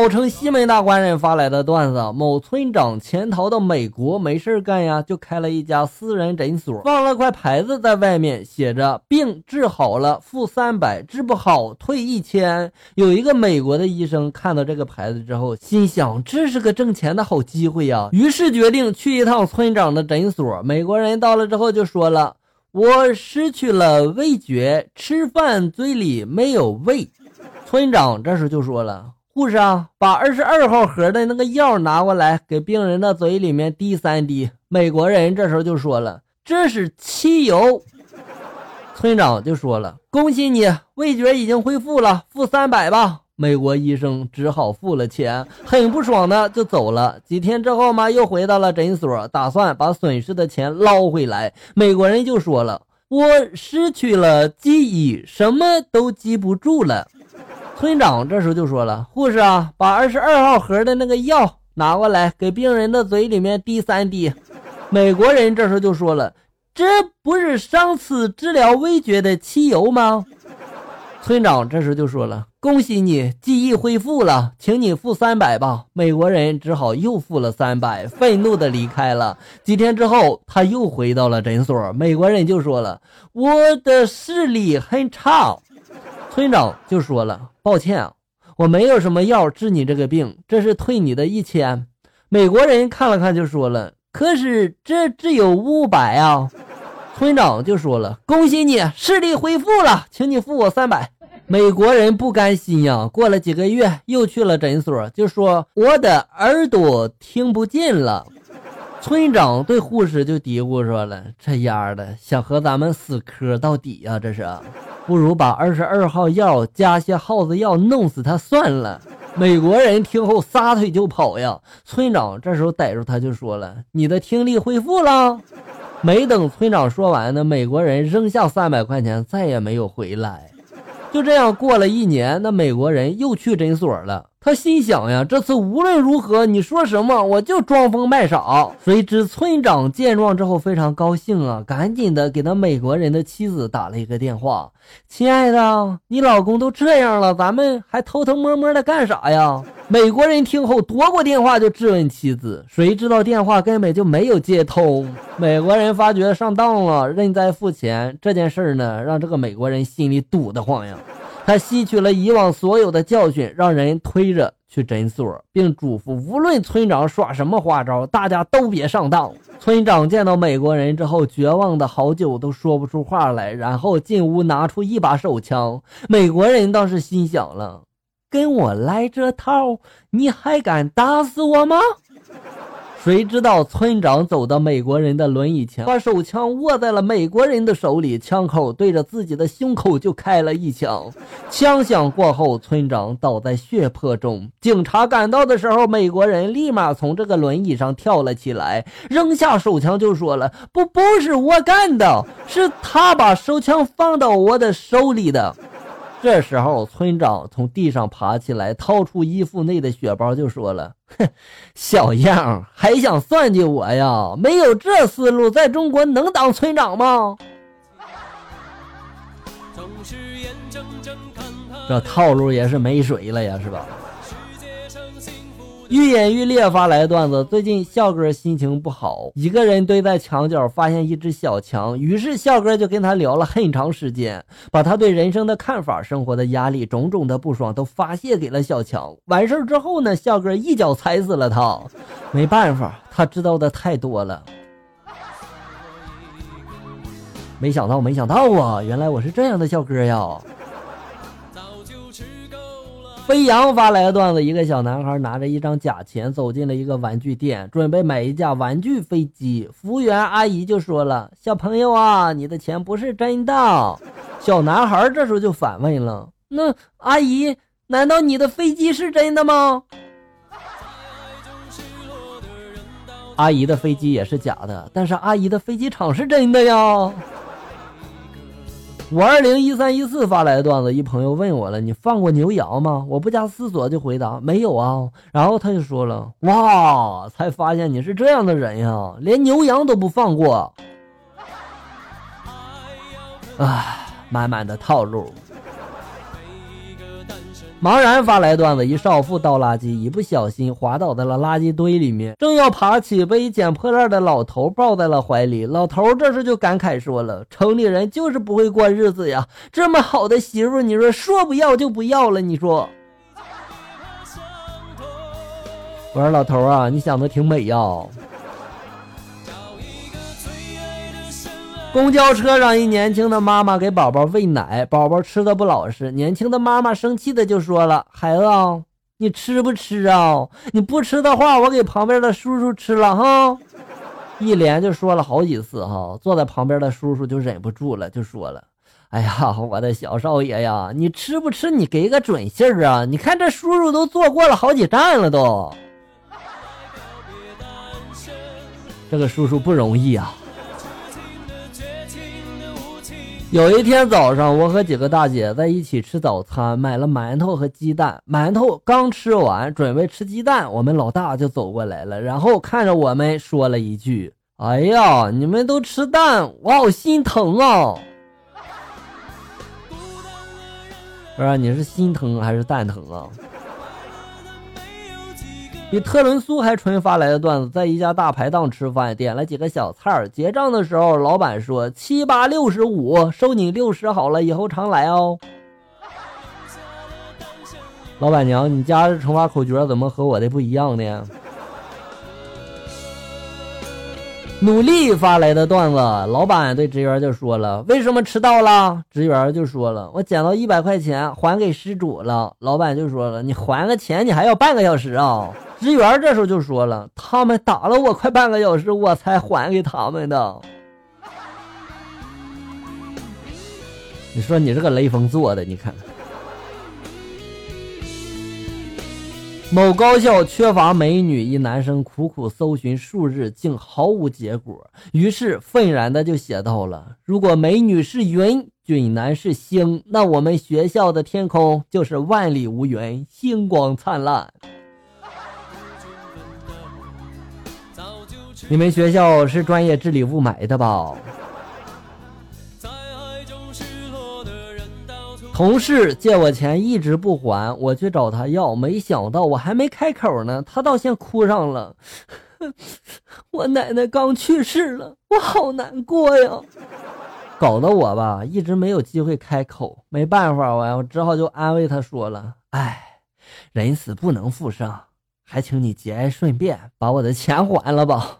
号称西门大官人发来的段子：某村长潜逃到美国，没事干呀，就开了一家私人诊所，放了块牌子在外面，写着“病治好了付三百，治不好退一千”。有一个美国的医生看到这个牌子之后，心想这是个挣钱的好机会呀，于是决定去一趟村长的诊所。美国人到了之后就说了：“我失去了味觉，吃饭嘴里没有味。”村长这时就说了。护士啊，把二十二号盒的那个药拿过来，给病人的嘴里面滴三滴。美国人这时候就说了：“这是汽油。”村长就说了：“恭喜你，味觉已经恢复了，付三百吧。”美国医生只好付了钱，很不爽的就走了。几天之后嘛，又回到了诊所，打算把损失的钱捞回来。美国人就说了：“我失去了记忆，什么都记不住了。”村长这时候就说了：“护士啊，把二十二号盒的那个药拿过来，给病人的嘴里面滴三滴。”美国人这时候就说了：“这不是上次治疗味觉的汽油吗？”村长这时候就说了：“恭喜你，记忆恢复了，请你付三百吧。”美国人只好又付了三百，愤怒的离开了。几天之后，他又回到了诊所，美国人就说了：“我的视力很差。”村长就说了：“抱歉，我没有什么药治你这个病，这是退你的一千。”美国人看了看就说了：“可是这只有五百啊。”村长就说了：“恭喜你视力恢复了，请你付我三百。”美国人不甘心呀，过了几个月又去了诊所，就说：“我的耳朵听不见了。”村长对护士就嘀咕说了：“这丫的想和咱们死磕到底呀？这是，不如把二十二号药加些耗子药弄死他算了。”美国人听后撒腿就跑呀。村长这时候逮住他就说了：“你的听力恢复了。”没等村长说完呢，美国人扔下三百块钱，再也没有回来。就这样过了一年，那美国人又去诊所了。他心想呀，这次无论如何，你说什么我就装疯卖傻。谁知村长见状之后非常高兴啊，赶紧的给那美国人的妻子打了一个电话：“亲爱的，你老公都这样了，咱们还偷偷摸摸的干啥呀？”美国人听后夺过电话就质问妻子，谁知道电话根本就没有接通。美国人发觉上当了，认栽付钱。这件事儿呢，让这个美国人心里堵得慌呀。他吸取了以往所有的教训，让人推着去诊所，并嘱咐无论村长耍什么花招，大家都别上当。村长见到美国人之后，绝望的好久都说不出话来，然后进屋拿出一把手枪。美国人倒是心想了：跟我来这套，你还敢打死我吗？谁知道村长走到美国人的轮椅前，把手枪握在了美国人的手里，枪口对着自己的胸口就开了一枪。枪响过后，村长倒在血泊中。警察赶到的时候，美国人立马从这个轮椅上跳了起来，扔下手枪就说了：“不，不是我干的，是他把手枪放到我的手里的。”这时候，村长从地上爬起来，掏出衣服内的血包，就说了：“哼，小样，还想算计我呀？没有这思路，在中国能当村长吗？”这套路也是没谁了呀，是吧？愈演愈烈发来段子，最近笑哥心情不好，一个人堆在墙角，发现一只小强，于是笑哥就跟他聊了很长时间，把他对人生的看法、生活的压力、种种的不爽都发泄给了小强。完事儿之后呢，笑哥一脚踩死了他，没办法，他知道的太多了。没想到，没想到啊，原来我是这样的笑哥呀。飞扬发来的段子：一个小男孩拿着一张假钱走进了一个玩具店，准备买一架玩具飞机。服务员阿姨就说了：“小朋友啊，你的钱不是真的。”小男孩这时候就反问了：“那阿姨，难道你的飞机是真的吗？”阿姨的飞机也是假的，但是阿姨的飞机场是真的呀。五二零一三一四发来的段子，一朋友问我了：“你放过牛羊吗？”我不加思索就回答：“没有啊。”然后他就说了：“哇，才发现你是这样的人呀，连牛羊都不放过。”唉，满满的套路。茫然发来段子：一少妇倒垃圾，一不小心滑倒在了垃圾堆里面，正要爬起，被一捡破烂的老头抱在了怀里。老头这时就感慨说了：“城里人就是不会过日子呀，这么好的媳妇，你说说不要就不要了，你说。”我说老头啊，你想的挺美呀。公交车上，一年轻的妈妈给宝宝喂奶，宝宝吃的不老实，年轻的妈妈生气的就说了：“孩子，你吃不吃啊？你不吃的话，我给旁边的叔叔吃了哈。”一连就说了好几次哈，坐在旁边的叔叔就忍不住了，就说了：“哎呀，我的小少爷呀，你吃不吃？你给个准信儿啊！你看这叔叔都坐过了好几站了都，这个叔叔不容易啊。”有一天早上，我和几个大姐在一起吃早餐，买了馒头和鸡蛋。馒头刚吃完，准备吃鸡蛋，我们老大就走过来了，然后看着我们说了一句：“哎呀，你们都吃蛋，我好心疼 啊！”不是你是心疼还是蛋疼啊？比特仑苏还纯发来的段子，在一家大排档吃饭，点了几个小菜儿。结账的时候，老板说七八六十五，收你六十好了，以后常来哦。老板娘，你家的乘法口诀怎么和我的不一样呢？努力发来的段子，老板对职员就说了：“为什么迟到了？”职员就说了：“我捡到一百块钱，还给失主了。”老板就说了：“你还个钱，你还要半个小时啊？”职员这时候就说了：“他们打了我快半个小时，我才还给他们的。”你说你这个雷锋做的，你看。某高校缺乏美女，一男生苦苦搜寻数日，竟毫无结果。于是愤然的就写到了：“如果美女是云，俊男是星，那我们学校的天空就是万里无云，星光灿烂。”你们学校是专业治理雾霾的吧？同事借我钱一直不还，我去找他要，没想到我还没开口呢，他倒先哭上了。我奶奶刚去世了，我好难过呀，搞得我吧一直没有机会开口。没办法，我我只好就安慰他说了：“哎，人死不能复生，还请你节哀顺变，把我的钱还了吧。”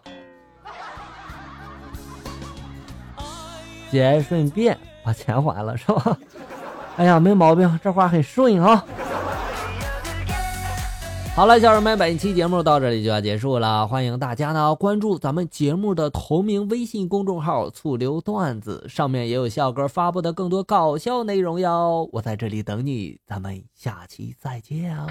节哀顺变，把钱还了是吧？哎呀，没毛病，这话很顺啊。好了，小人们，本期节目到这里就要结束了。欢迎大家呢关注咱们节目的同名微信公众号“醋溜段子”，上面也有笑哥发布的更多搞笑内容哟。我在这里等你，咱们下期再见啊。